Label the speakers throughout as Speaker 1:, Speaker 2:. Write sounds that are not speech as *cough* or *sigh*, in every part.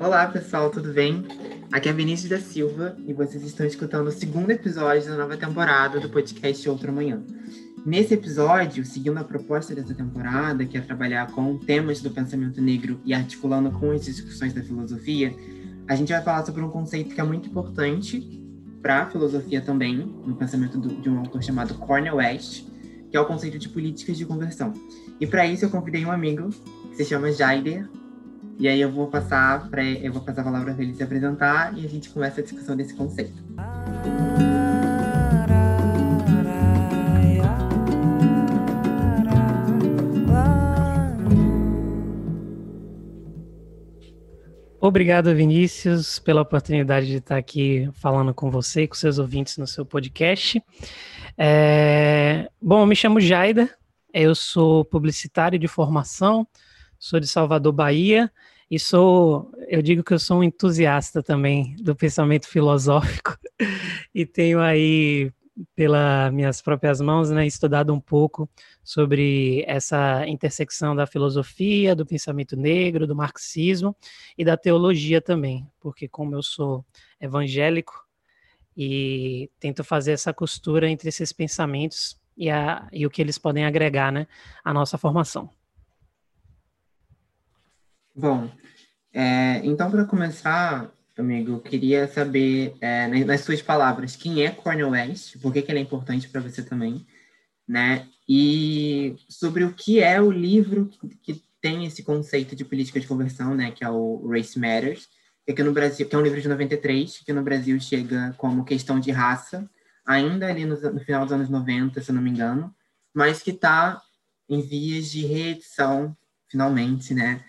Speaker 1: Olá, pessoal, tudo bem? Aqui é Vinícius da Silva e vocês estão escutando o segundo episódio da nova temporada do podcast Outro Amanhã. Nesse episódio, seguindo a proposta dessa temporada, que é trabalhar com temas do pensamento negro e articulando com as discussões da filosofia, a gente vai falar sobre um conceito que é muito importante para a filosofia também, no pensamento do, de um autor chamado Cornel West, que é o conceito de políticas de conversão. E para isso eu convidei um amigo que se chama Jaider, e aí eu vou passar para eu vou passar a palavra para ele se apresentar e a gente começa a discussão desse conceito.
Speaker 2: Obrigado, Vinícius, pela oportunidade de estar aqui falando com você e com seus ouvintes no seu podcast. É... Bom, eu me chamo Jaida, eu sou publicitário de formação, sou de Salvador, Bahia, e sou, eu digo que eu sou um entusiasta também do pensamento filosófico *laughs* e tenho aí pelas minhas próprias mãos, né, estudado um pouco sobre essa intersecção da filosofia, do pensamento negro, do marxismo e da teologia também, porque como eu sou evangélico e tento fazer essa costura entre esses pensamentos e, a, e o que eles podem agregar, né, à nossa formação.
Speaker 1: Bom, é, então, para começar, amigo, eu queria saber, é, nas suas palavras, quem é Cornel West, por que, que ele é importante para você também, né? E sobre o que é o livro que, que, tem esse conceito de política de conversão, né? Que é o Race Matters, que aqui no Brasil, que é um livro de 93, que no Brasil chega como questão de raça, ainda ali no, no final dos anos 90, se eu não me engano, mas que está em vias de reedição, finalmente, né?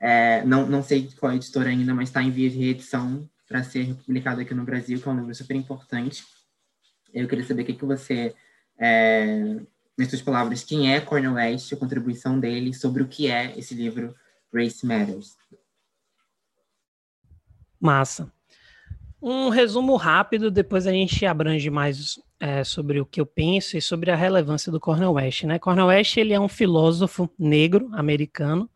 Speaker 1: É, não, não sei qual é editora ainda, mas está em vias de reedição para ser publicado aqui no Brasil, que é um livro super importante. Eu queria saber o que, que você, é, nas suas palavras, quem é Cornel West, a contribuição dele sobre o que é esse livro Race Matters.
Speaker 2: Massa. Um resumo rápido, depois a gente abrange mais é, sobre o que eu penso e sobre a relevância do Cornel West. Né? Cornel West ele é um filósofo negro americano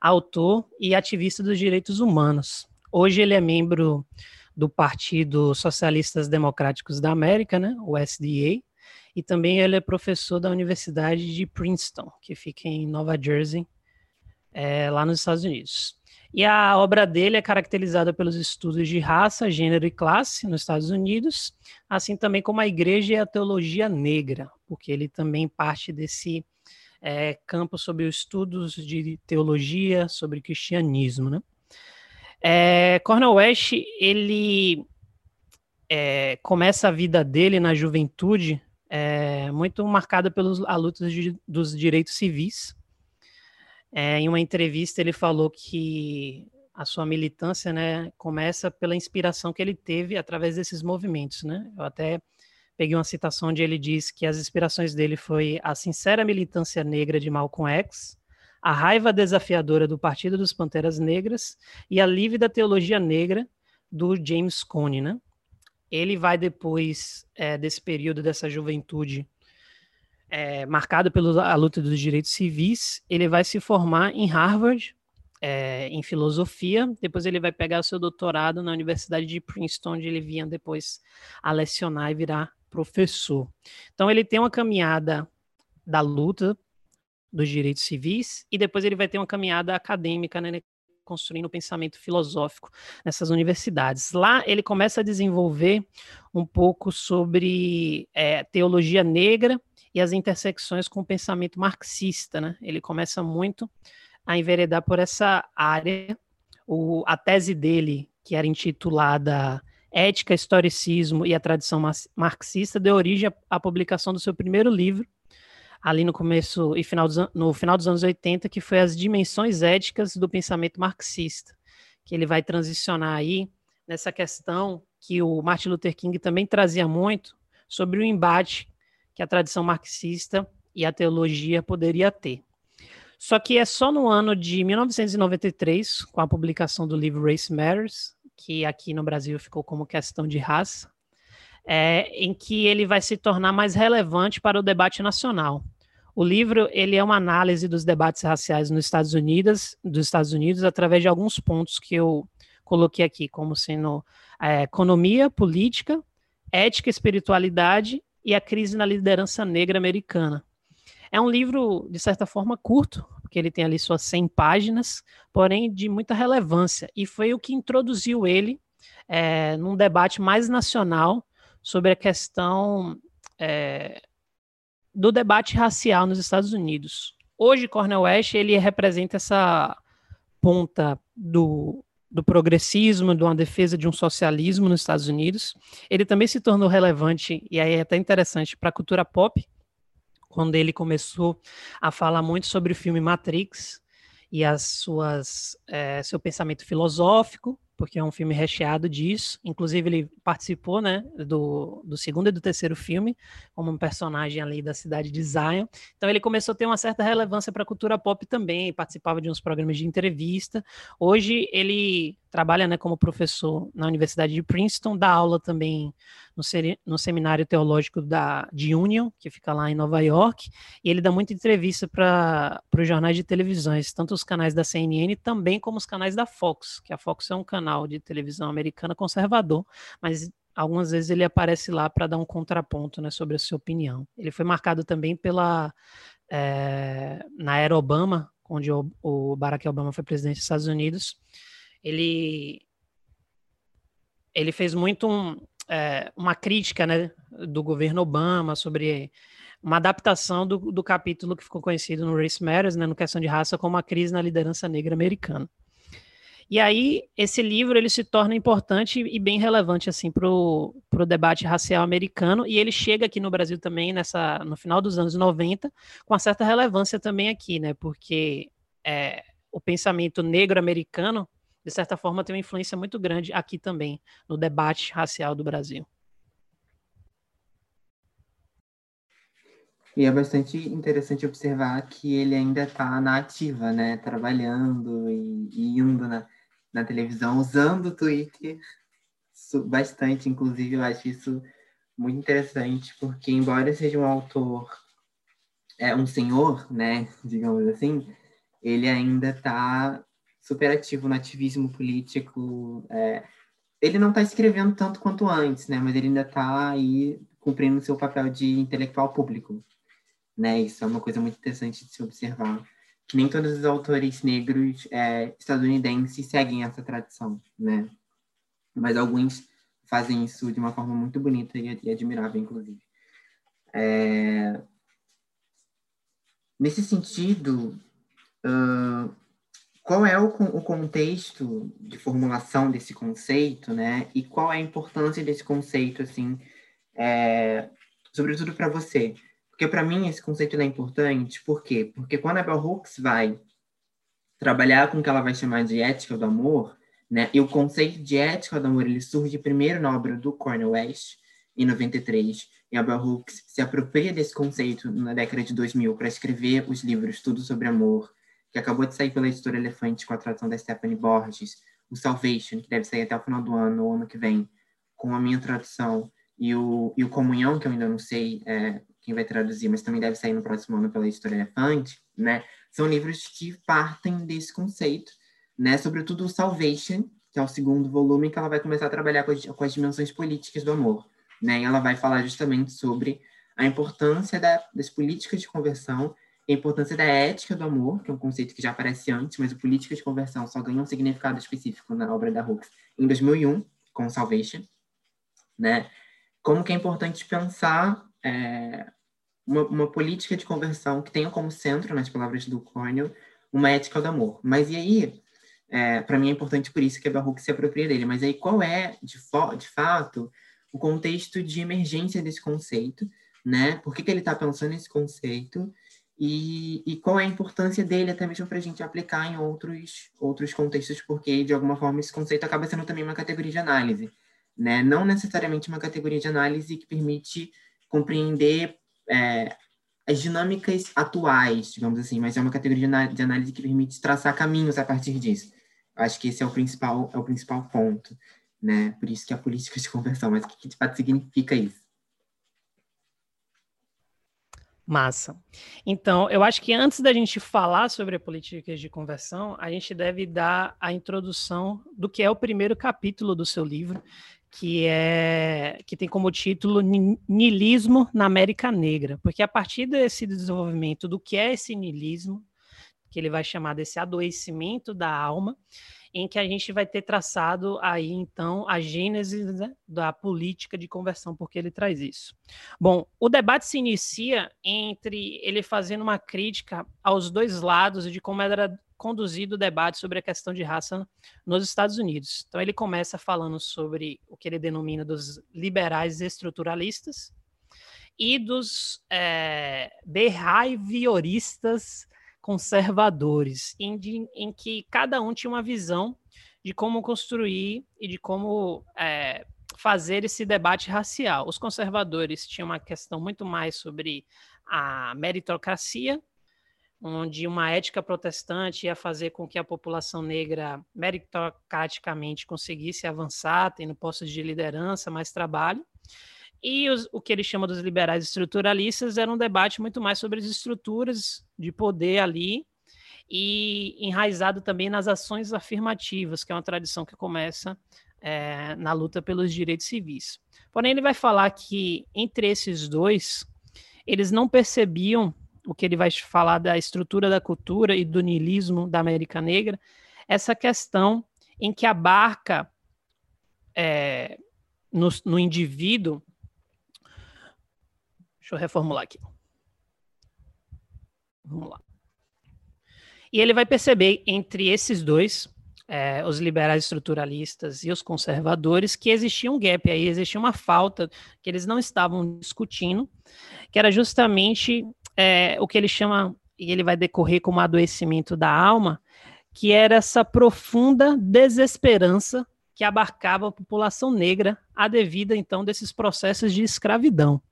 Speaker 2: autor e ativista dos direitos humanos. Hoje ele é membro do Partido Socialistas Democráticos da América, né, o SDA, e também ele é professor da Universidade de Princeton, que fica em Nova Jersey, é, lá nos Estados Unidos. E a obra dele é caracterizada pelos estudos de raça, gênero e classe nos Estados Unidos, assim também como a igreja e a teologia negra, porque ele também parte desse é, campo sobre os estudos de teologia, sobre cristianismo, né? É, Cornel West, ele é, começa a vida dele na juventude é, muito marcada pelos a luta dos direitos civis. É, em uma entrevista ele falou que a sua militância, né, começa pela inspiração que ele teve através desses movimentos, né? Eu até peguei uma citação onde ele diz que as inspirações dele foi a sincera militância negra de Malcolm X, a raiva desafiadora do Partido dos Panteras Negras e a lívida teologia negra do James Cone, né? Ele vai depois é, desse período dessa juventude é, marcado pela luta dos direitos civis, ele vai se formar em Harvard é, em filosofia. Depois ele vai pegar o seu doutorado na Universidade de Princeton, onde ele vinha depois a lecionar e virar professor. Então ele tem uma caminhada da luta dos direitos civis e depois ele vai ter uma caminhada acadêmica, né, construindo o pensamento filosófico nessas universidades. Lá ele começa a desenvolver um pouco sobre é, teologia negra e as intersecções com o pensamento marxista, né? Ele começa muito a enveredar por essa área. O, a tese dele, que era intitulada Ética, Historicismo e a Tradição Marxista deu origem à publicação do seu primeiro livro, ali no começo e final dos, no final dos anos 80, que foi As Dimensões Éticas do Pensamento Marxista, que ele vai transicionar aí nessa questão que o Martin Luther King também trazia muito sobre o embate que a tradição marxista e a teologia poderia ter. Só que é só no ano de 1993, com a publicação do livro Race Matters, que aqui no Brasil ficou como questão de raça, é, em que ele vai se tornar mais relevante para o debate nacional. O livro ele é uma análise dos debates raciais nos Estados Unidos, dos Estados Unidos, através de alguns pontos que eu coloquei aqui como sendo é, economia, política, ética, espiritualidade e a crise na liderança negra americana. É um livro, de certa forma, curto, porque ele tem ali suas 100 páginas, porém de muita relevância, e foi o que introduziu ele é, num debate mais nacional sobre a questão é, do debate racial nos Estados Unidos. Hoje, Cornel West ele representa essa ponta do, do progressismo, de uma defesa de um socialismo nos Estados Unidos. Ele também se tornou relevante, e aí é até interessante, para a cultura pop, quando ele começou a falar muito sobre o filme Matrix e as suas, é, seu pensamento filosófico, porque é um filme recheado disso. Inclusive, ele participou né, do, do segundo e do terceiro filme, como um personagem ali da cidade de Zion. Então, ele começou a ter uma certa relevância para a cultura pop também, participava de uns programas de entrevista. Hoje, ele trabalha né, como professor na Universidade de Princeton, dá aula também no, no Seminário Teológico da, de Union, que fica lá em Nova York, e ele dá muita entrevista para os jornais de televisões, tanto os canais da CNN, também como os canais da Fox, que a Fox é um canal de televisão americana conservador, mas algumas vezes ele aparece lá para dar um contraponto né, sobre a sua opinião. Ele foi marcado também pela... É, na era Obama, onde o, o Barack Obama foi presidente dos Estados Unidos, ele ele fez muito um, é, uma crítica né, do governo Obama sobre uma adaptação do, do capítulo que ficou conhecido no Race Matters, né, no Questão de Raça, como a crise na liderança negra americana. E aí, esse livro ele se torna importante e bem relevante assim para o debate racial americano, e ele chega aqui no Brasil também nessa, no final dos anos 90, com uma certa relevância também aqui, né? Porque é, o pensamento negro americano de certa forma, tem uma influência muito grande aqui também, no debate racial do Brasil.
Speaker 1: E é bastante interessante observar que ele ainda está na ativa, né? Trabalhando e, e indo na, na televisão, usando o Twitter bastante, inclusive, eu acho isso muito interessante, porque embora seja um autor, é um senhor, né, *laughs* digamos assim, ele ainda está super ativo no ativismo político. É, ele não está escrevendo tanto quanto antes, né? Mas ele ainda está aí cumprindo seu papel de intelectual público, né? Isso é uma coisa muito interessante de se observar. Que nem todos os autores negros é, estadunidenses seguem essa tradição, né? Mas alguns fazem isso de uma forma muito bonita e, e admirável, inclusive. É... Nesse sentido, uh, qual é o, o, contexto de formulação desse conceito, né? E qual é a importância desse conceito, assim, é, sobretudo para você? Porque para mim esse conceito é importante, por quê? Porque quando a Bell Hooks vai trabalhar com o que ela vai chamar de ética do amor, né? E o conceito de ética do amor ele surge primeiro na obra do Cornel West em 93, e a Bell Hooks se apropria desse conceito na década de 2000 para escrever os livros Tudo sobre Amor que acabou de sair pela editora Elefante com a tradução da Stephanie Borges, o Salvation, que deve sair até o final do ano, ou ano que vem, com a minha tradução, e o, e o Comunhão, que eu ainda não sei é, quem vai traduzir, mas também deve sair no próximo ano pela editora Elefante, né? São livros que partem desse conceito, né? Sobretudo o Salvation, que é o segundo volume, que ela vai começar a trabalhar com as, com as dimensões políticas do amor, né? E ela vai falar justamente sobre a importância da, das políticas de conversão a importância da ética do amor, que é um conceito que já aparece antes, mas o política de conversão só ganhou um significado específico na obra da Hooks em 2001, com Salvation, né? Como que é importante pensar é, uma, uma, política de conversão que tenha como centro, nas palavras do Cornell, uma ética do amor. Mas e aí, é, para mim é importante por isso que a Baruch se apropria dele, mas aí qual é, de, de fato, o contexto de emergência desse conceito, né? Por que, que ele está pensando nesse conceito e, e qual é a importância dele até mesmo para a gente aplicar em outros, outros contextos, porque de alguma forma esse conceito acaba sendo também uma categoria de análise, né? Não necessariamente uma categoria de análise que permite compreender é, as dinâmicas atuais, digamos assim, mas é uma categoria de análise que permite traçar caminhos a partir disso. Acho que esse é o principal, é o principal ponto, né? Por isso que a política de conversão, mas o que de fato significa isso?
Speaker 2: Massa. Então, eu acho que antes da gente falar sobre políticas de conversão, a gente deve dar a introdução do que é o primeiro capítulo do seu livro, que é que tem como título Nilismo na América Negra, porque a partir desse desenvolvimento do que é esse nilismo, que ele vai chamar desse adoecimento da alma, em que a gente vai ter traçado aí então a gênese né, da política de conversão, porque ele traz isso. Bom, o debate se inicia entre ele fazendo uma crítica aos dois lados de como era conduzido o debate sobre a questão de raça nos Estados Unidos. Então ele começa falando sobre o que ele denomina dos liberais estruturalistas e dos é, behavioristas conservadores, em, de, em, que cada um tinha uma visão de como construir e de como é, fazer esse debate racial. Os conservadores tinham uma questão muito mais sobre a meritocracia, onde uma ética protestante ia fazer com que a população negra meritocraticamente conseguisse avançar, tendo postos de liderança, mais trabalho. E os, o que ele chama dos liberais estruturalistas era um debate muito mais sobre as estruturas de poder ali e enraizado também nas ações afirmativas, que é uma tradição que começa é, na luta pelos direitos civis. Porém, ele vai falar que entre esses dois, eles não percebiam o que ele vai falar da estrutura da cultura e do niilismo da América Negra, essa questão em que abarca é, no, no indivíduo Deixa eu reformular aqui. Vamos lá. E ele vai perceber entre esses dois, é, os liberais estruturalistas e os conservadores, que existia um gap aí, existia uma falta que eles não estavam discutindo, que era justamente é, o que ele chama, e ele vai decorrer como adoecimento da alma, que era essa profunda desesperança que abarcava a população negra, a devida então desses processos de escravidão.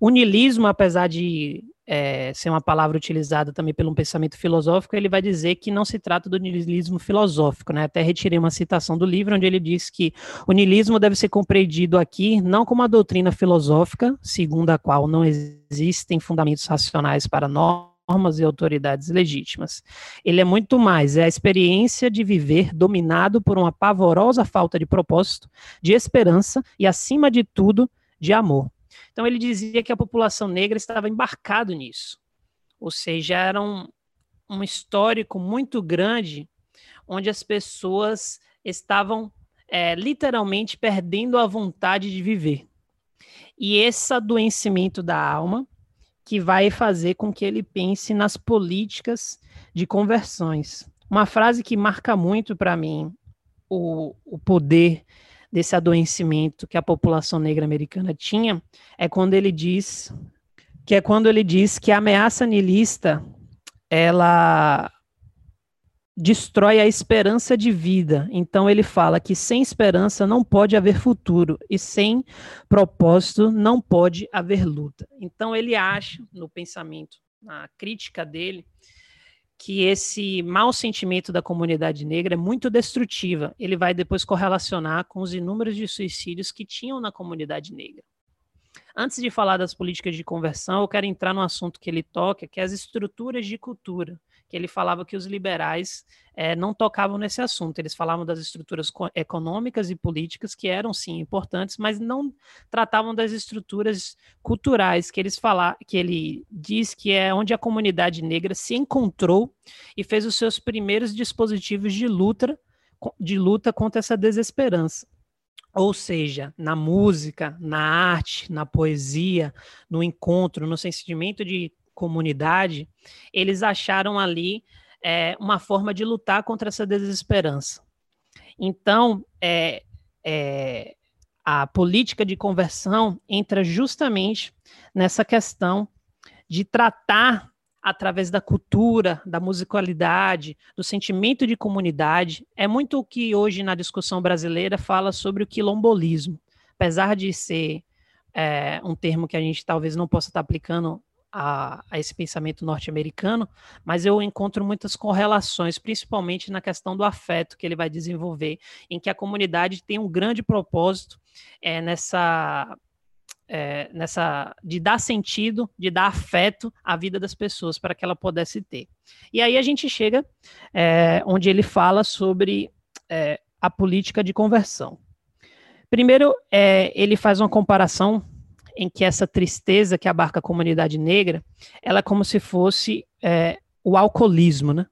Speaker 2: O niilismo, apesar de é, ser uma palavra utilizada também pelo um pensamento filosófico, ele vai dizer que não se trata do niilismo filosófico, né? Até retirei uma citação do livro onde ele diz que o niilismo deve ser compreendido aqui não como uma doutrina filosófica, segundo a qual não existem fundamentos racionais para normas e autoridades legítimas. Ele é muito mais, é a experiência de viver dominado por uma pavorosa falta de propósito, de esperança e, acima de tudo, de amor. Então ele dizia que a população negra estava embarcado nisso. Ou seja, era um, um histórico muito grande onde as pessoas estavam é, literalmente perdendo a vontade de viver. E esse adoecimento da alma que vai fazer com que ele pense nas políticas de conversões. Uma frase que marca muito para mim o, o poder desse adoecimento que a população negra americana tinha é quando ele diz que é quando ele diz que a ameaça nihilista ela destrói a esperança de vida. Então ele fala que sem esperança não pode haver futuro e sem propósito não pode haver luta. Então ele acha no pensamento, na crítica dele, que esse mau sentimento da comunidade negra é muito destrutiva. Ele vai depois correlacionar com os inúmeros de suicídios que tinham na comunidade negra. Antes de falar das políticas de conversão, eu quero entrar no assunto que ele toca, que é as estruturas de cultura que ele falava que os liberais é, não tocavam nesse assunto. Eles falavam das estruturas econômicas e políticas que eram sim importantes, mas não tratavam das estruturas culturais que eles falar, que ele diz que é onde a comunidade negra se encontrou e fez os seus primeiros dispositivos de luta, de luta contra essa desesperança. Ou seja, na música, na arte, na poesia, no encontro, no sentimento de comunidade, eles acharam ali é, uma forma de lutar contra essa desesperança. Então, é, é, a política de conversão entra justamente nessa questão de tratar através da cultura, da musicalidade, do sentimento de comunidade. É muito o que hoje na discussão brasileira fala sobre o quilombolismo. Apesar de ser é, um termo que a gente talvez não possa estar aplicando a, a esse pensamento norte-americano, mas eu encontro muitas correlações, principalmente na questão do afeto que ele vai desenvolver, em que a comunidade tem um grande propósito é, nessa é, nessa de dar sentido, de dar afeto à vida das pessoas para que ela pudesse ter. E aí a gente chega é, onde ele fala sobre é, a política de conversão. Primeiro, é, ele faz uma comparação em que essa tristeza que abarca a comunidade negra, ela é como se fosse é, o alcoolismo, né?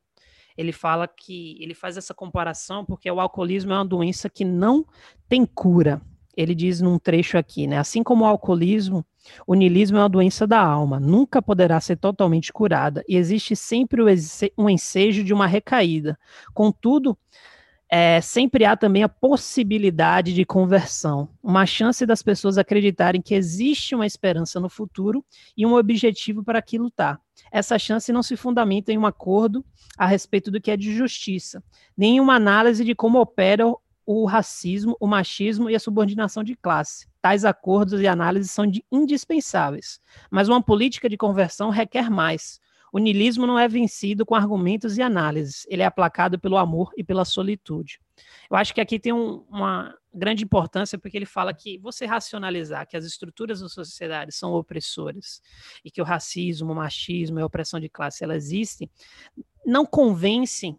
Speaker 2: Ele fala que ele faz essa comparação porque o alcoolismo é uma doença que não tem cura. Ele diz num trecho aqui, né? Assim como o alcoolismo, o niilismo é uma doença da alma, nunca poderá ser totalmente curada e existe sempre um ensejo de uma recaída. Contudo, é, sempre há também a possibilidade de conversão, uma chance das pessoas acreditarem que existe uma esperança no futuro e um objetivo para que lutar. Essa chance não se fundamenta em um acordo a respeito do que é de justiça, nem em uma análise de como opera o racismo, o machismo e a subordinação de classe. Tais acordos e análises são indispensáveis, mas uma política de conversão requer mais, o niilismo não é vencido com argumentos e análises, ele é aplacado pelo amor e pela solitude. Eu acho que aqui tem um, uma grande importância porque ele fala que você racionalizar que as estruturas da sociedade são opressoras e que o racismo, o machismo e a opressão de classe ela existem, não convencem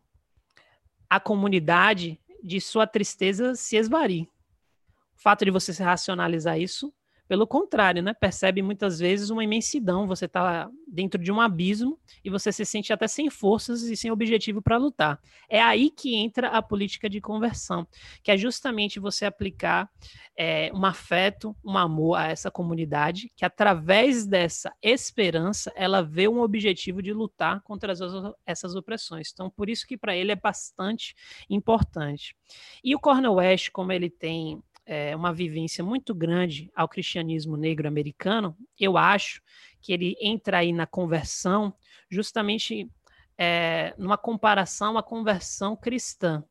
Speaker 2: a comunidade de sua tristeza se esvair. O fato de você racionalizar isso pelo contrário, né? Percebe muitas vezes uma imensidão. Você está dentro de um abismo e você se sente até sem forças e sem objetivo para lutar. É aí que entra a política de conversão, que é justamente você aplicar é, um afeto, um amor a essa comunidade, que através dessa esperança ela vê um objetivo de lutar contra as, essas opressões. Então, por isso que para ele é bastante importante. E o Cornel West, como ele tem é, uma vivência muito grande ao cristianismo negro americano, eu acho que ele entra aí na conversão justamente é, numa comparação à conversão cristã.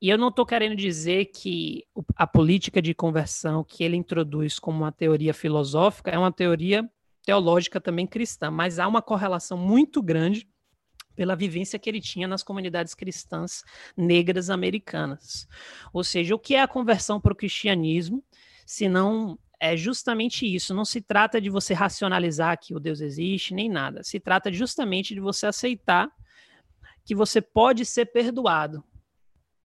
Speaker 2: E eu não estou querendo dizer que a política de conversão que ele introduz como uma teoria filosófica é uma teoria teológica também cristã, mas há uma correlação muito grande pela vivência que ele tinha nas comunidades cristãs negras americanas. Ou seja, o que é a conversão para o cristianismo, se não é justamente isso. Não se trata de você racionalizar que o Deus existe, nem nada. Se trata justamente de você aceitar que você pode ser perdoado.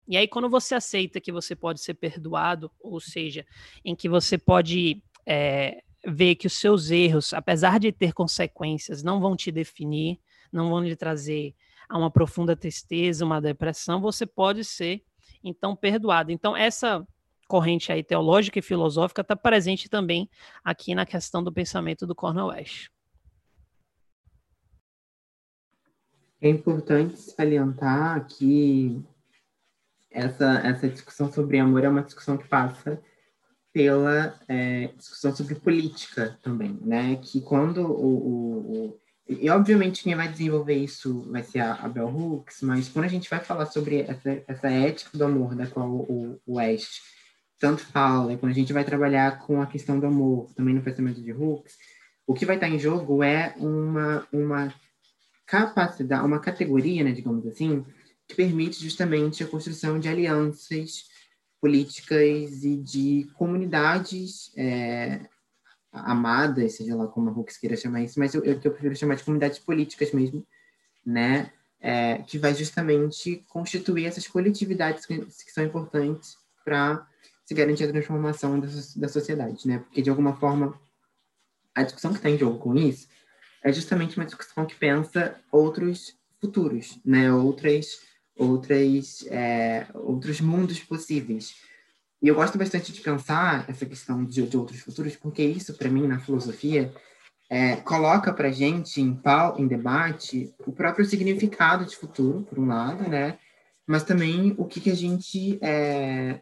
Speaker 2: E aí, quando você aceita que você pode ser perdoado, ou seja, em que você pode é, ver que os seus erros, apesar de ter consequências, não vão te definir, não vão lhe trazer a uma profunda tristeza, uma depressão, você pode ser então perdoado. Então essa corrente aí teológica e filosófica está presente também aqui na questão do pensamento do Cornel West.
Speaker 1: É importante salientar que essa, essa discussão sobre amor é uma discussão que passa pela é, discussão sobre política também, né? Que quando o, o, e, obviamente, quem vai desenvolver isso vai ser a, a Bell Hooks, mas quando a gente vai falar sobre essa, essa ética do amor, da qual o, o West tanto fala, quando a gente vai trabalhar com a questão do amor, também no pensamento de Hooks, o que vai estar em jogo é uma, uma capacidade, uma categoria, né, digamos assim, que permite justamente a construção de alianças políticas e de comunidades é, amadas, seja lá como a Hooks queira chamar isso, mas eu, eu, eu prefiro chamar de comunidades políticas mesmo, né? É, que vai justamente constituir essas coletividades que, que são importantes para se garantir a transformação da, da sociedade, né? Porque, de alguma forma, a discussão que está em jogo com isso é justamente uma discussão que pensa outros futuros, né? Outras, outras, é, outros mundos possíveis. E eu gosto bastante de pensar essa questão de, de outros futuros, porque isso, para mim, na filosofia, é, coloca para gente em pau, em debate, o próprio significado de futuro, por um lado, né? Mas também o que, que a gente, é,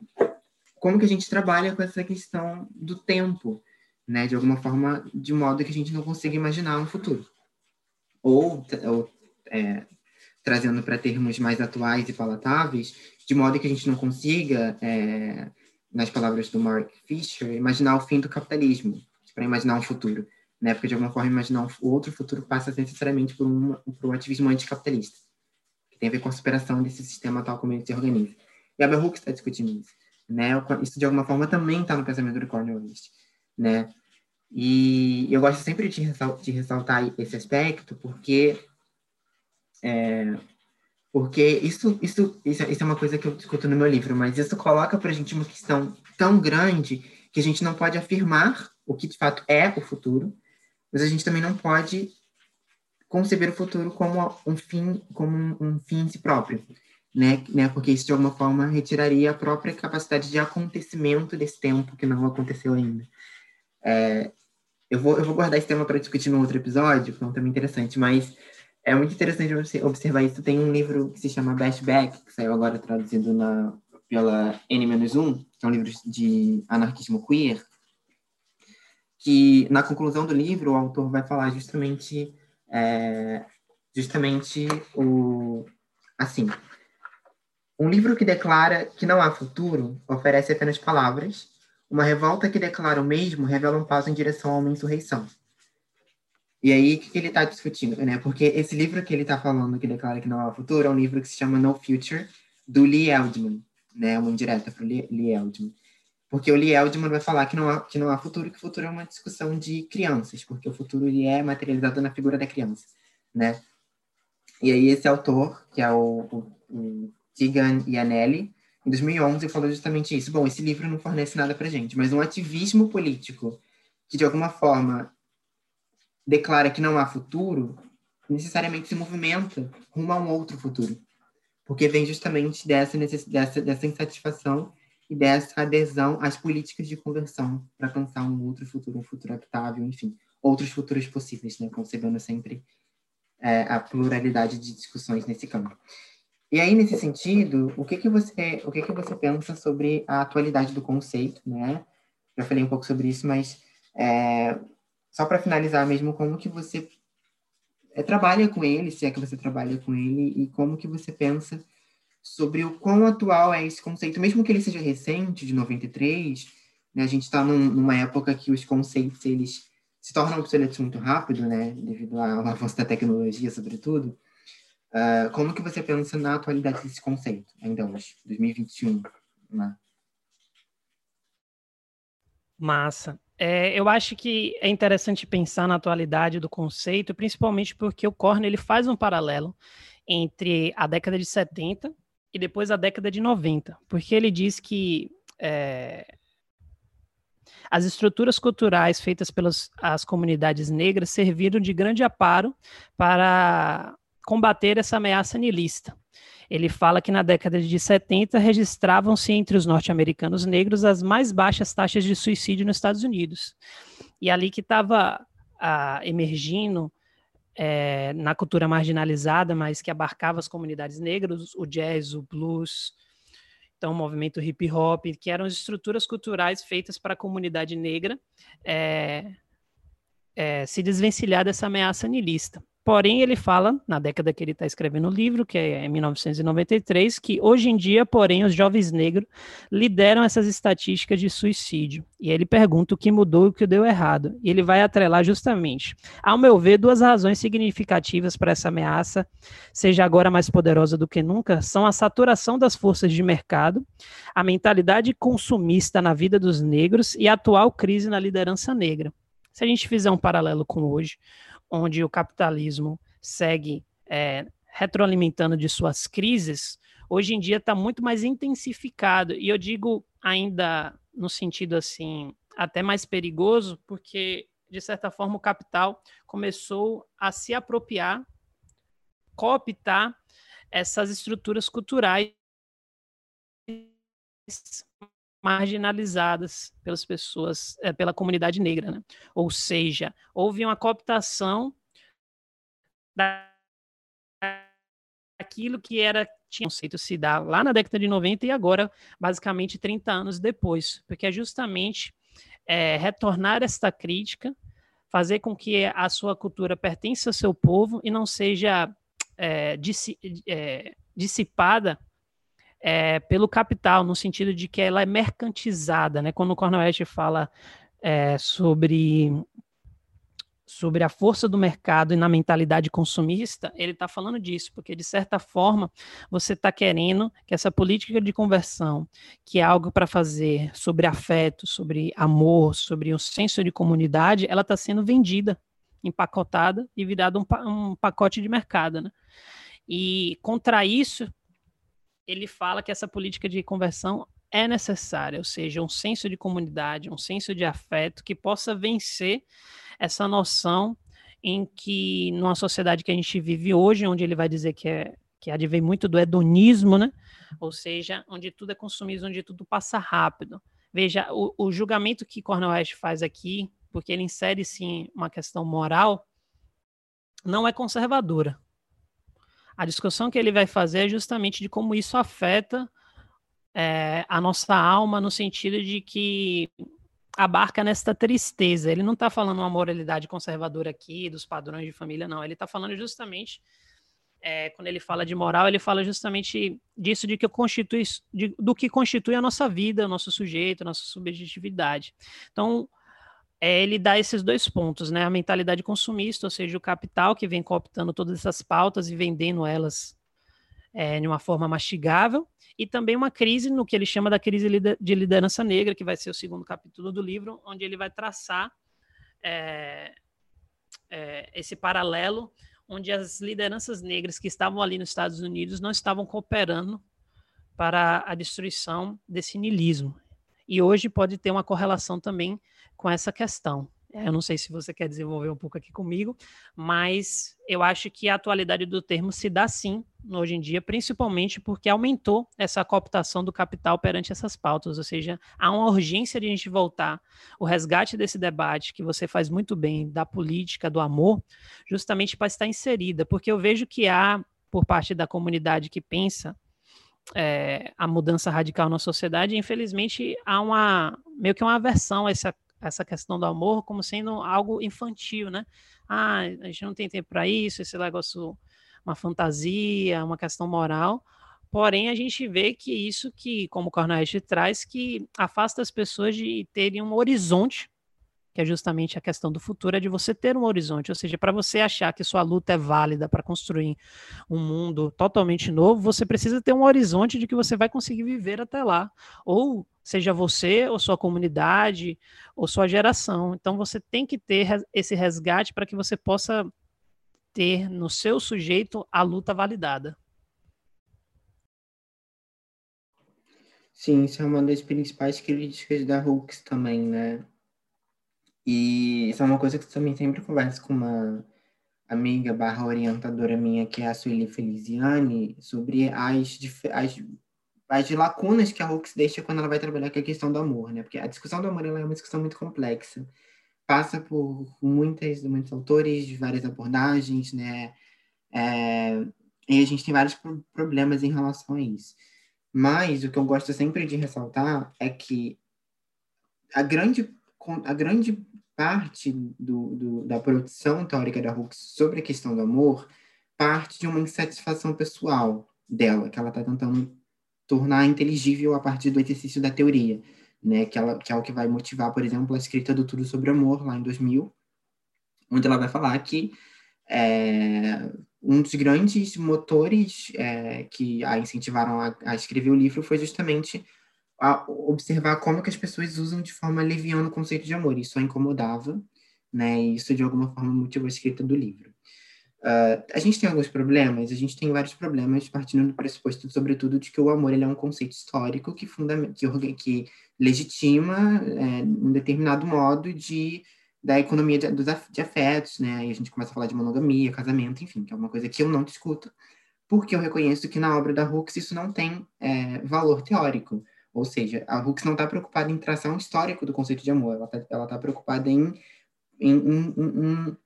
Speaker 1: como que a gente trabalha com essa questão do tempo, né? De alguma forma, de modo que a gente não consiga imaginar um futuro. Ou, ou é, trazendo para termos mais atuais e palatáveis, de modo que a gente não consiga é, nas palavras do Mark Fisher, imaginar o fim do capitalismo, para imaginar um futuro. Né? Porque, de alguma forma, imaginar um outro futuro passa necessariamente por por um ativismo anticapitalista, que tem a ver com a superação desse sistema tal como ele se organiza. E a Hooks está discutindo isso. Né? Isso, de alguma forma, também está no pensamento do Cornel né? E eu gosto sempre de, ressal de ressaltar esse aspecto, porque é, porque isso, isso, isso, isso, é uma coisa que eu discuto no meu livro, mas isso coloca para a gente uma questão tão grande que a gente não pode afirmar o que de fato é o futuro, mas a gente também não pode conceber o futuro como um fim, como um, um fim em si próprio, né? né? Porque isso de alguma forma retiraria a própria capacidade de acontecimento desse tempo que não aconteceu ainda. É, eu vou, eu vou guardar esse tema para discutir num outro episódio, que é um tema interessante, mas é muito interessante observar isso. Tem um livro que se chama Bashback, que saiu agora traduzido na, pela N-1, que é um livro de anarquismo queer, que na conclusão do livro o autor vai falar justamente é, justamente o assim um livro que declara que não há futuro oferece apenas palavras uma revolta que declara o mesmo revela um passo em direção a uma insurreição e aí, o que, que ele está discutindo, né? Porque esse livro que ele está falando, que declara que não há futuro, é um livro que se chama No Future, do Lee Eldman, né? Uma indireta para o Lee, Lee Eldman. Porque o Lee Eldman vai falar que não, há, que não há futuro, que o futuro é uma discussão de crianças, porque o futuro ele é materializado na figura da criança, né? E aí esse autor, que é o, o, o Tegan Iannelli, em 2011 falou justamente isso. Bom, esse livro não fornece nada para gente, mas um ativismo político que de alguma forma declara que não há futuro, necessariamente se movimenta rumo a um outro futuro. Porque vem justamente dessa, dessa, dessa insatisfação e dessa adesão às políticas de conversão para alcançar um outro futuro, um futuro habitável, enfim, outros futuros possíveis, né? concebendo sempre é, a pluralidade de discussões nesse campo. E aí, nesse sentido, o que que você, o que que você pensa sobre a atualidade do conceito, né? Já falei um pouco sobre isso, mas é, só para finalizar mesmo, como que você é, trabalha com ele, se é que você trabalha com ele, e como que você pensa sobre o quão atual é esse conceito, mesmo que ele seja recente, de 93, né, a gente está num, numa época que os conceitos, eles se tornam obsoletos muito rápido, né, devido ao avanço da tecnologia, sobretudo, uh, como que você pensa na atualidade desse conceito, ainda hoje, 2021, né?
Speaker 2: Massa. É, eu acho que é interessante pensar na atualidade do conceito, principalmente porque o Korn ele faz um paralelo entre a década de 70 e depois a década de 90, porque ele diz que é, as estruturas culturais feitas pelas as comunidades negras serviram de grande aparo para combater essa ameaça nilista. Ele fala que na década de 70 registravam-se entre os norte-americanos negros as mais baixas taxas de suicídio nos Estados Unidos. E ali que estava emergindo é, na cultura marginalizada, mas que abarcava as comunidades negras, o jazz, o blues, então o movimento hip hop, que eram estruturas culturais feitas para a comunidade negra é, é, se desvencilhar dessa ameaça nilista. Porém, ele fala, na década que ele está escrevendo o livro, que é em 1993, que hoje em dia, porém, os jovens negros lideram essas estatísticas de suicídio. E ele pergunta o que mudou e o que deu errado. E ele vai atrelar justamente, ao meu ver, duas razões significativas para essa ameaça, seja agora mais poderosa do que nunca, são a saturação das forças de mercado, a mentalidade consumista na vida dos negros e a atual crise na liderança negra. Se a gente fizer um paralelo com hoje, onde o capitalismo segue é, retroalimentando de suas crises, hoje em dia está muito mais intensificado. E eu digo ainda no sentido assim, até mais perigoso, porque, de certa forma, o capital começou a se apropriar, cooptar essas estruturas culturais marginalizadas pelas pessoas, é, pela comunidade negra, né? Ou seja, houve uma cooptação daquilo que era tinha conceito se dar lá na década de 90 e agora, basicamente, 30 anos depois, porque é justamente é, retornar esta crítica, fazer com que a sua cultura pertença ao seu povo e não seja é, dissipada é, pelo capital, no sentido de que ela é mercantilizada, né? Quando o Cornel West fala é, sobre sobre a força do mercado e na mentalidade consumista, ele está falando disso, porque de certa forma você está querendo que essa política de conversão, que é algo para fazer sobre afeto, sobre amor, sobre um senso de comunidade, ela está sendo vendida, empacotada e virada um, um pacote de mercado. Né? E contra isso, ele fala que essa política de conversão é necessária, ou seja, um senso de comunidade, um senso de afeto que possa vencer essa noção em que numa sociedade que a gente vive hoje, onde ele vai dizer que é que advém muito do hedonismo, né? Ou seja, onde tudo é consumido, onde tudo passa rápido. Veja, o, o julgamento que Cornel West faz aqui, porque ele insere sim uma questão moral, não é conservadora. A discussão que ele vai fazer é justamente de como isso afeta é, a nossa alma, no sentido de que abarca nesta tristeza. Ele não está falando uma moralidade conservadora aqui, dos padrões de família, não. Ele está falando justamente, é, quando ele fala de moral, ele fala justamente disso, de que constitui, de, do que constitui a nossa vida, o nosso sujeito, a nossa subjetividade. Então, é, ele dá esses dois pontos, né? A mentalidade consumista, ou seja, o capital que vem cooptando todas essas pautas e vendendo elas é, de uma forma mastigável, e também uma crise no que ele chama da crise de liderança negra, que vai ser o segundo capítulo do livro, onde ele vai traçar é, é, esse paralelo, onde as lideranças negras que estavam ali nos Estados Unidos não estavam cooperando para a destruição desse niilismo. E hoje pode ter uma correlação também com essa questão. Eu não sei se você quer desenvolver um pouco aqui comigo, mas eu acho que a atualidade do termo se dá sim hoje em dia, principalmente porque aumentou essa cooptação do capital perante essas pautas, ou seja, há uma urgência de a gente voltar o resgate desse debate que você faz muito bem da política, do amor, justamente para estar inserida, porque eu vejo que há por parte da comunidade que pensa é, a mudança radical na sociedade, infelizmente há uma meio que uma aversão a essa essa questão do amor como sendo algo infantil, né? Ah, a gente não tem tempo para isso, esse negócio, uma fantasia, uma questão moral. Porém, a gente vê que isso que, como o Cornelius traz, que afasta as pessoas de terem um horizonte que é justamente a questão do futuro, é de você ter um horizonte, ou seja, para você achar que sua luta é válida para construir um mundo totalmente novo, você precisa ter um horizonte de que você vai conseguir viver até lá, ou seja você, ou sua comunidade, ou sua geração. Então você tem que ter esse resgate para que você possa ter no seu sujeito a luta validada.
Speaker 1: Sim, isso é uma das principais críticas da Hooks também, né? E isso é uma coisa que eu também sempre converso com uma amiga barra orientadora minha, que é a Sueli Feliziane, sobre as, as, as lacunas que a Hooks deixa quando ela vai trabalhar com a questão do amor, né? Porque a discussão do amor é uma discussão muito complexa. Passa por muitas, muitos autores, várias abordagens, né? É, e a gente tem vários problemas em relação a isso. Mas o que eu gosto sempre de ressaltar é que a grande, a grande parte do, do, da produção teórica da Hooks sobre a questão do amor parte de uma insatisfação pessoal dela, que ela está tentando tornar inteligível a partir do exercício da teoria, né? Que, ela, que é o que vai motivar, por exemplo, a escrita do Tudo sobre Amor, lá em 2000, onde ela vai falar que é, um dos grandes motores é, que a incentivaram a, a escrever o livro foi justamente observar como que as pessoas usam de forma leviana o conceito de amor. Isso a incomodava, né? Isso de alguma forma motivou a escrita do livro. Uh, a gente tem alguns problemas, a gente tem vários problemas partindo do pressuposto, sobretudo, de que o amor ele é um conceito histórico que, funda que, que legitima é, um determinado modo de da economia de, de afetos, né? E a gente começa a falar de monogamia, casamento, enfim, que é uma coisa que eu não discuto, porque eu reconheço que na obra da Hooks isso não tem é, valor teórico. Ou seja, a Hooks não está preocupada em traçar um histórico do conceito de amor, ela está tá preocupada em, em, em, em,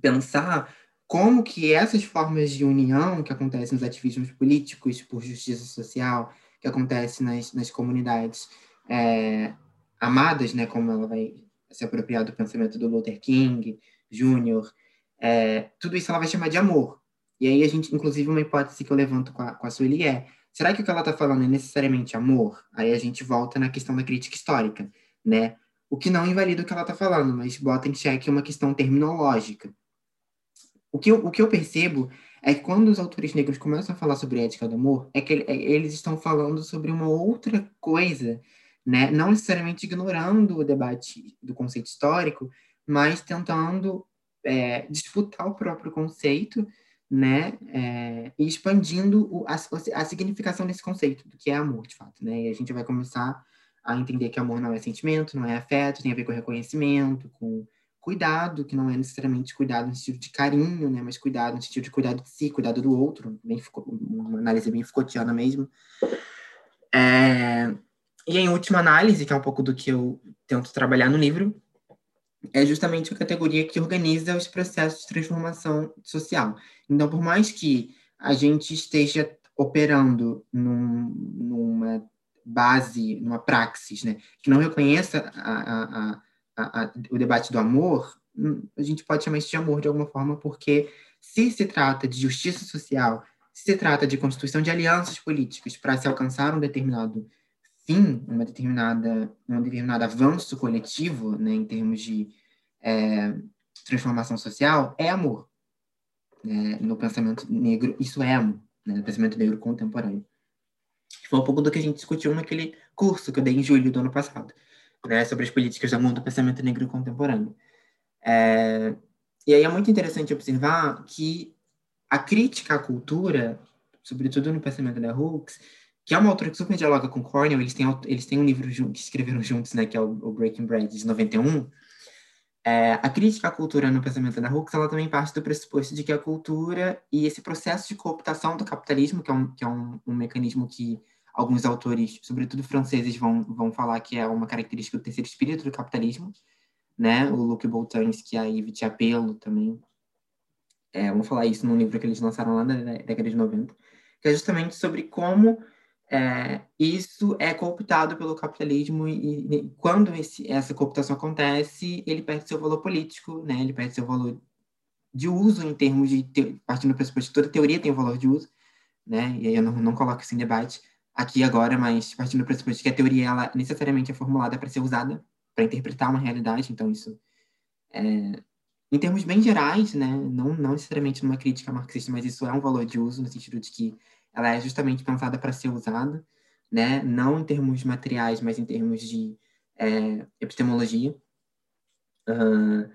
Speaker 1: pensar como que essas formas de união que acontecem nos ativismos políticos por justiça social, que acontecem nas, nas comunidades é, amadas, né, como ela vai se apropriar do pensamento do Luther King, Júnior, é, tudo isso ela vai chamar de amor. E aí a gente, inclusive, uma hipótese que eu levanto com a, com a Sueli é será que o que ela está falando é necessariamente amor? Aí a gente volta na questão da crítica histórica, né? O que não invalida o que ela está falando, mas bota em xeque uma questão terminológica. O que, eu, o que eu percebo é que quando os autores negros começam a falar sobre ética do amor, é que é, eles estão falando sobre uma outra coisa, né? não necessariamente ignorando o debate do conceito histórico, mas tentando é, disputar o próprio conceito né, é, e expandindo o, a, a significação desse conceito, do que é amor, de fato, né, e a gente vai começar a entender que amor não é sentimento, não é afeto, tem a ver com reconhecimento, com cuidado, que não é necessariamente cuidado no sentido de carinho, né, mas cuidado no sentido de cuidado de si, cuidado do outro, bem, uma análise bem Foucaultiana mesmo. É, e em última análise, que é um pouco do que eu tento trabalhar no livro, é justamente a categoria que organiza os processos de transformação social. Então, por mais que a gente esteja operando num, numa base, numa praxis, né, que não reconheça a, a, a, o debate do amor, a gente pode chamar isso de amor de alguma forma, porque se se trata de justiça social, se se trata de constituição de alianças políticas para se alcançar um determinado fim, uma determinada, um determinado avanço coletivo, né, em termos de é, transformação social, é amor. Né? No pensamento negro, isso é amor, né? no pensamento negro contemporâneo. Foi um pouco do que a gente discutiu naquele curso que eu dei em julho do ano passado, né? sobre as políticas do amor do pensamento negro contemporâneo. É, e aí é muito interessante observar que a crítica à cultura, sobretudo no pensamento da Hooks, que é uma autora que super dialoga com Cornell, eles têm, eles têm um livro que escreveram juntos, né, que é o, Breaking Bread, de 91. É, a crítica à cultura no pensamento da Hooks, ela também parte do pressuposto de que a cultura e esse processo de cooptação do capitalismo, que é um, que é um, um mecanismo que alguns autores, sobretudo franceses, vão, vão falar que é uma característica do terceiro espírito do capitalismo, né? O Luc Boltanski e a Yves Apelo também é, vão falar isso num livro que eles lançaram lá na década de 90, que é justamente sobre como é, isso é cooptado pelo capitalismo e, e quando esse, essa cooptação acontece, ele perde seu valor político, né? ele perde seu valor de uso em termos de, te, partindo do pressuposto que toda teoria tem um valor de uso, né? e aí eu não, não coloco isso em debate aqui agora, mas partindo do pressuposto que a teoria ela necessariamente é formulada para ser usada para interpretar uma realidade, então isso é, em termos bem gerais, né, não, não necessariamente numa crítica marxista, mas isso é um valor de uso no sentido de que ela é justamente pensada para ser usada, né? Não em termos materiais, mas em termos de é, epistemologia. Uh,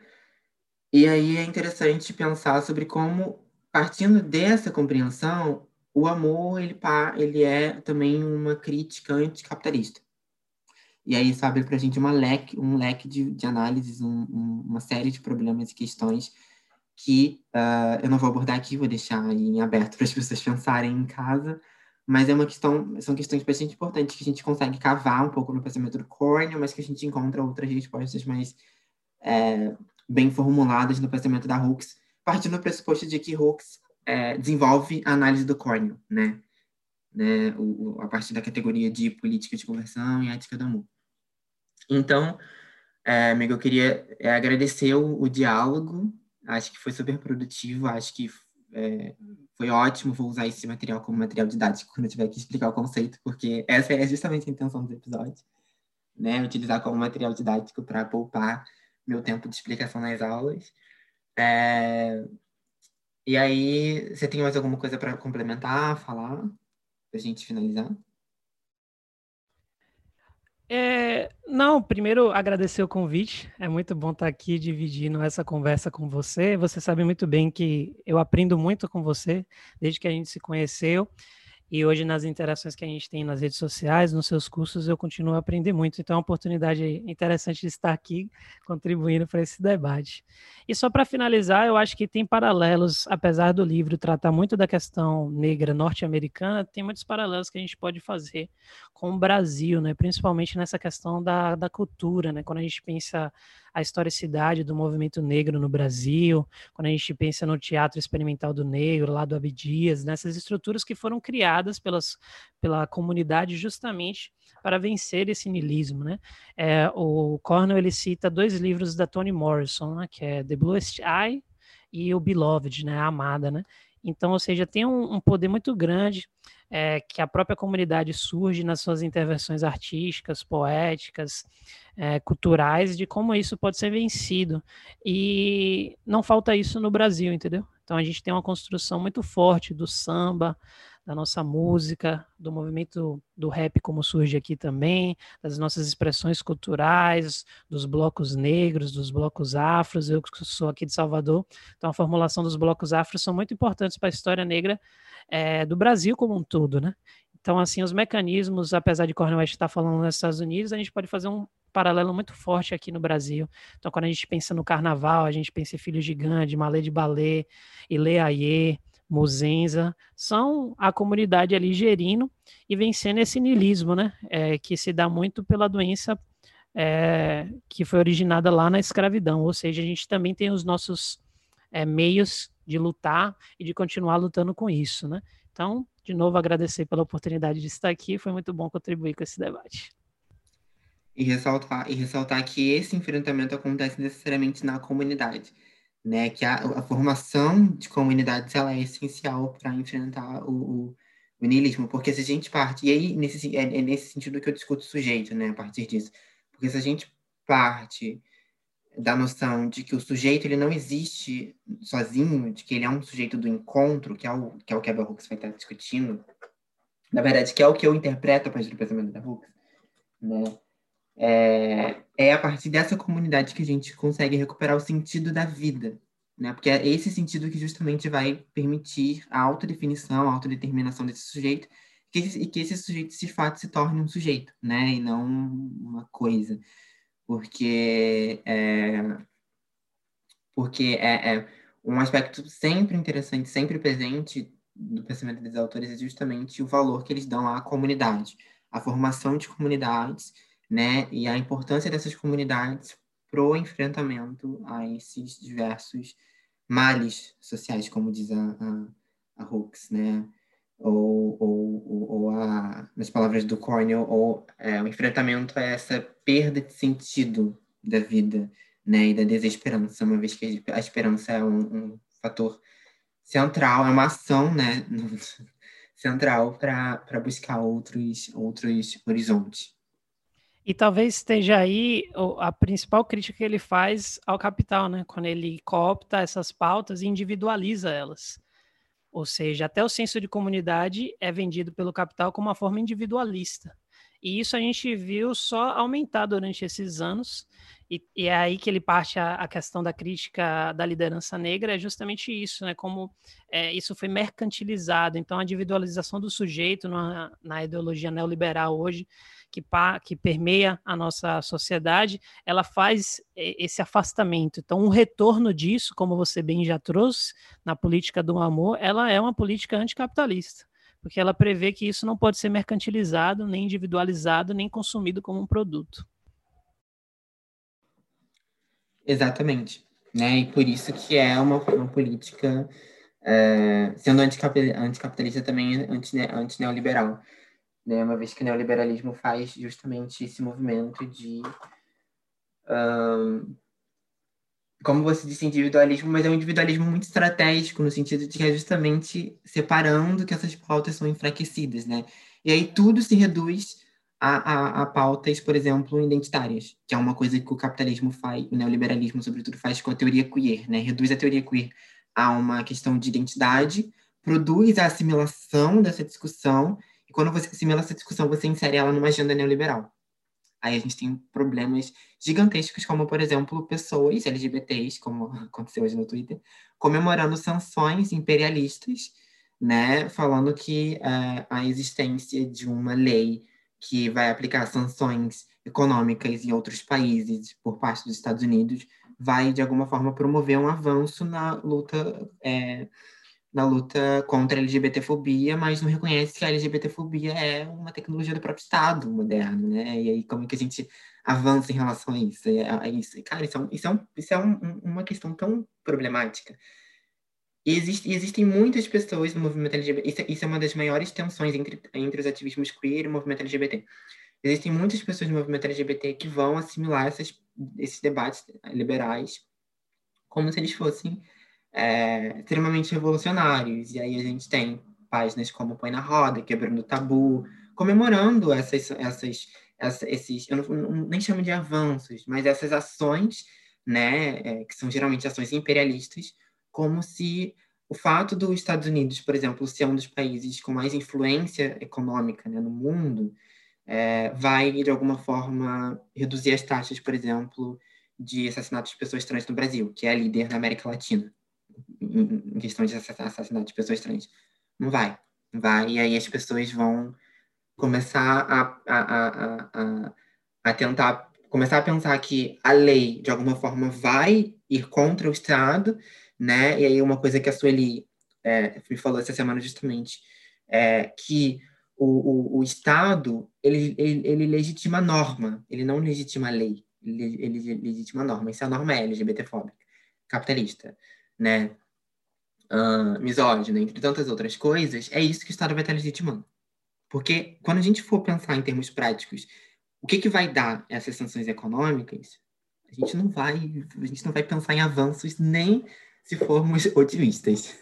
Speaker 1: e aí é interessante pensar sobre como, partindo dessa compreensão, o amor ele, ele é também uma crítica anticapitalista. E aí isso abre para a gente uma leque, um leque de, de análises, um, um, uma série de problemas e questões que uh, eu não vou abordar aqui, vou deixar em aberto para as pessoas pensarem em casa, mas é uma questão, são questões bastante importantes que a gente consegue cavar um pouco no pensamento do Cornell, mas que a gente encontra outras respostas mais é, bem formuladas no pensamento da Hooks, partindo do pressuposto de que Hooks é, desenvolve a análise do Cornell, né? né? O, a partir da categoria de política de conversão e ética do amor. Então, é, amigo, eu queria é, agradecer o, o diálogo, Acho que foi super produtivo, acho que é, foi ótimo. Vou usar esse material como material didático quando eu tiver que explicar o conceito, porque essa é justamente a intenção dos episódios, né? Utilizar como material didático para poupar meu tempo de explicação nas aulas. É... E aí, você tem mais alguma coisa para complementar, falar, para a gente finalizar?
Speaker 2: É, não, primeiro agradecer o convite. É muito bom estar aqui dividindo essa conversa com você. Você sabe muito bem que eu aprendo muito com você desde que a gente se conheceu. E hoje, nas interações que a gente tem nas redes sociais, nos seus cursos, eu continuo a aprender muito. Então, é uma oportunidade interessante de estar aqui contribuindo para esse debate. E só para finalizar, eu acho que tem paralelos, apesar do livro tratar muito da questão negra norte-americana, tem muitos paralelos que a gente pode fazer com o Brasil, né? principalmente nessa questão da, da cultura. Né? Quando a gente pensa a historicidade do movimento negro no Brasil, quando a gente pensa no teatro experimental do negro, lá do Abdias, nessas estruturas que foram criadas pelas, pela comunidade justamente para vencer esse niilismo, né? É, o Cornell ele cita dois livros da Toni Morrison, né, que é The Bluest Eye e o Beloved, né, a Amada, né? Então, ou seja, tem um, um poder muito grande é, que a própria comunidade surge nas suas intervenções artísticas, poéticas, é, culturais, de como isso pode ser vencido. E não falta isso no Brasil, entendeu? Então a gente tem uma construção muito forte do samba, da nossa música, do movimento do rap como surge aqui também, das nossas expressões culturais, dos blocos negros, dos blocos afros, eu que sou aqui de Salvador, então a formulação dos blocos afros são muito importantes para a história negra é, do Brasil como um todo, né? Então, assim, os mecanismos, apesar de Cornel West estar falando nos Estados Unidos, a gente pode fazer um paralelo muito forte aqui no Brasil. Então, quando a gente pensa no carnaval, a gente pensa em Filho Gigante, Malê de Balé, Ilê Aie, Muzenza, são a comunidade ali gerindo e vencendo esse niilismo, né? É, que se dá muito pela doença é, que foi originada lá na escravidão. Ou seja, a gente também tem os nossos é, meios de lutar e de continuar lutando com isso, né? Então, de novo, agradecer pela oportunidade de estar aqui. Foi muito bom contribuir com esse debate.
Speaker 1: E ressaltar, e ressaltar que esse enfrentamento acontece necessariamente na comunidade né? Que a, a formação de comunidades ela é essencial para enfrentar o, o, niilismo, porque se a gente parte, e aí nesse, é, é, nesse sentido que eu discuto o sujeito, né? A partir disso, porque se a gente parte da noção de que o sujeito ele não existe sozinho, de que ele é um sujeito do encontro, que é o que é o que a Bell Hooks vai estar discutindo, na verdade, que é o que eu interpreto a partir do pensamento da Hooks, né? É, é a partir dessa comunidade que a gente consegue recuperar o sentido da vida, né? Porque é esse sentido que justamente vai permitir a autodefinição, a autodeterminação desse sujeito que e que esse sujeito, de fato, se torne um sujeito, né? E não uma coisa. Porque é, porque é, é um aspecto sempre interessante, sempre presente do pensamento dos autores é justamente o valor que eles dão à comunidade, à formação de comunidades né? E a importância dessas comunidades para o enfrentamento a esses diversos males sociais, como diz a, a, a Hooks, né? Ou, ou, ou a, nas palavras do Cornell, ou é, o enfrentamento a essa perda de sentido da vida, né? E da desesperança, uma vez que a esperança é um, um fator central, é uma ação, né? *laughs* central para buscar outros, outros horizontes.
Speaker 2: E talvez esteja aí a principal crítica que ele faz ao capital, né? Quando ele coopta essas pautas e individualiza elas. Ou seja, até o senso de comunidade é vendido pelo capital como uma forma individualista. E isso a gente viu só aumentar durante esses anos. E, e é aí que ele parte a, a, questão da crítica da liderança negra, é justamente isso, né? Como é, isso foi mercantilizado. Então, a individualização do sujeito na, na ideologia neoliberal hoje que, pa, que permeia a nossa sociedade, ela faz esse afastamento. Então, um retorno disso, como você bem já trouxe, na política do amor, ela é uma política anticapitalista, porque ela prevê que isso não pode ser mercantilizado, nem individualizado, nem consumido como um produto.
Speaker 1: Exatamente. Né? E por isso que é uma, uma política, é, sendo anticapitalista também anti-neoliberal né? Uma vez que o neoliberalismo faz justamente esse movimento de como você disse, individualismo, mas é um individualismo muito estratégico, no sentido de que é justamente separando que essas pautas são enfraquecidas, né? E aí tudo se reduz a, a, a, pautas, por exemplo, identitárias, que é uma coisa que o capitalismo faz, o neoliberalismo, sobretudo, faz com a teoria queer, né? Reduz a teoria queer a uma questão de identidade, produz a assimilação dessa discussão quando você assimila essa discussão, você insere ela numa agenda neoliberal. Aí a gente tem problemas gigantescos, como, por exemplo, pessoas LGBTs, como *laughs* aconteceu hoje no Twitter, comemorando sanções imperialistas, né, falando que uh, a existência de uma lei que vai aplicar sanções econômicas em outros países por parte dos Estados Unidos vai, de alguma forma, promover um avanço na luta é, na luta contra a LGBTfobia, mas não reconhece que a LGBTfobia é uma tecnologia do próprio Estado moderno, né? E aí como que a gente avança em relação a isso? É, é isso. Cara, isso é, isso é, um, isso é um, uma questão tão problemática. E, existe, existem muitas pessoas no movimento LGBT. Isso, isso é uma das maiores tensões entre, entre os ativismos queer e o movimento LGBT. Existem muitas pessoas no movimento LGBT que vão assimilar essas, esses debates liberais como se eles fossem é, extremamente revolucionários. E aí a gente tem páginas como Põe na Roda, Quebrando o Tabu, comemorando essas, essas esses, eu não, não, nem chamo de avanços, mas essas ações, né, é, que são geralmente ações imperialistas, como se o fato dos Estados Unidos, por exemplo, ser um dos países com mais influência econômica né, no mundo, é, vai, de alguma forma, reduzir as taxas, por exemplo, de assassinato de pessoas trans no Brasil, que é a líder na América Latina, em, questão de assassinato de pessoas trans. Não vai. Vai, e aí as pessoas vão começar a, a, a, a tentar, começar a pensar que a lei, de alguma forma, vai ir contra o Estado, né? E aí uma coisa que a Sueli é, me falou essa semana justamente, é que o, o, o Estado, ele, ele, ele legitima a norma, ele não legitima a lei, ele, ele legitima a norma. E se a norma é LGBTfóbica, capitalista, né? Uh, misógina, entre tantas outras coisas, é isso que o Estado vai estar legitimando. Porque quando a gente for pensar em termos práticos, o que, que vai dar essas sanções econômicas, a gente não vai, a gente não vai pensar em avanços nem se formos *laughs* otimistas.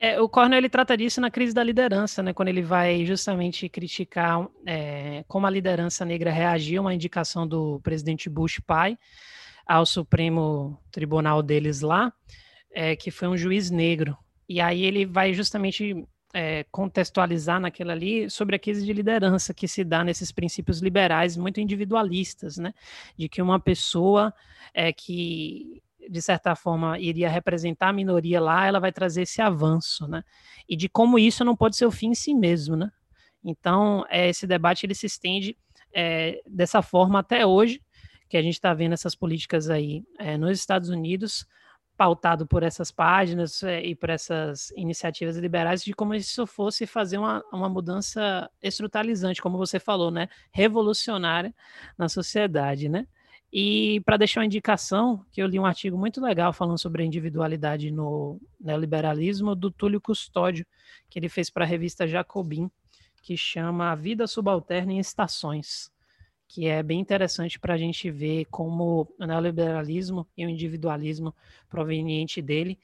Speaker 2: É, o Cornell ele trata disso na crise da liderança, né? Quando ele vai justamente criticar é, como a liderança negra reagiu uma indicação do presidente Bush pai ao Supremo Tribunal deles lá, é, que foi um juiz negro. E aí ele vai justamente é, contextualizar naquela ali sobre a crise de liderança que se dá nesses princípios liberais muito individualistas, né? De que uma pessoa é que de certa forma, iria representar a minoria lá, ela vai trazer esse avanço, né? E de como isso não pode ser o fim em si mesmo, né? Então, é, esse debate ele se estende é, dessa forma até hoje, que a gente está vendo essas políticas aí é, nos Estados Unidos, pautado por essas páginas é, e por essas iniciativas liberais, de como isso fosse fazer uma, uma mudança estruturalizante, como você falou, né? Revolucionária na sociedade, né? E para deixar uma indicação, que eu li um artigo muito legal falando sobre a individualidade no neoliberalismo do Túlio Custódio, que ele fez para a revista Jacobin, que chama A Vida Subalterna em Estações, que é bem interessante para a gente ver como o neoliberalismo e o individualismo proveniente dele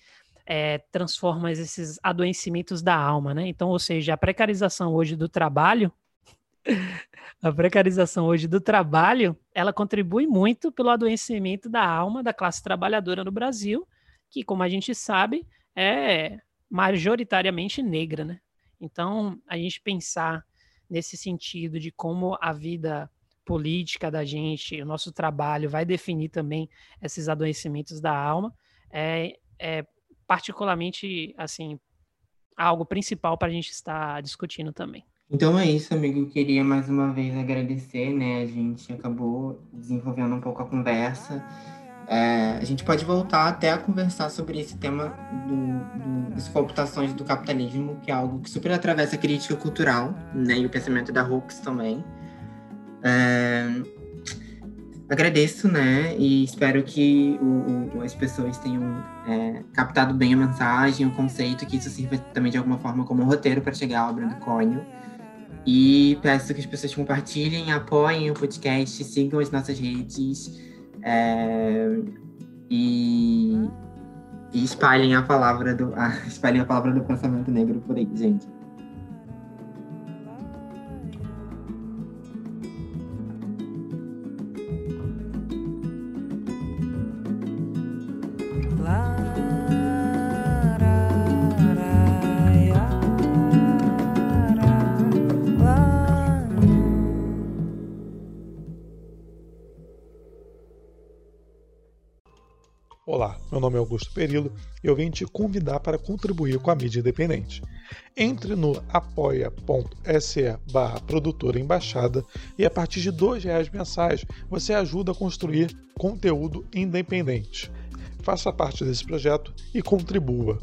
Speaker 2: é, transforma esses adoecimentos da alma, né? Então, ou seja, a precarização hoje do trabalho a precarização hoje do trabalho, ela contribui muito pelo adoecimento da alma da classe trabalhadora no Brasil, que, como a gente sabe, é majoritariamente negra, né? Então, a gente pensar nesse sentido de como a vida política da gente, o nosso trabalho vai definir também esses adoecimentos da alma, é, é particularmente, assim, algo principal para a gente estar discutindo também.
Speaker 1: Então é isso, amigo. Eu queria mais uma vez agradecer, né? A gente acabou desenvolvendo um pouco a conversa. É, a gente pode voltar até a conversar sobre esse tema do, do, das computações do capitalismo, que é algo que super atravessa a crítica cultural, né? E o pensamento da Hooks também. É, agradeço, né? E espero que o, o, as pessoas tenham é, captado bem a mensagem, o conceito, que isso sirva também de alguma forma como um roteiro para chegar à obra do Cônio. E peço que as pessoas compartilhem, apoiem o podcast, sigam as nossas redes é, e, e, espalhem a palavra do ah, *laughs* espalhem a palavra do pensamento negro por aí, gente.
Speaker 3: Nome é Augusto Perillo e eu vim te convidar para contribuir com a mídia independente. Entre no apoia.se barra produtora embaixada e a partir de R$ reais mensais você ajuda a construir conteúdo independente. Faça parte desse projeto e contribua.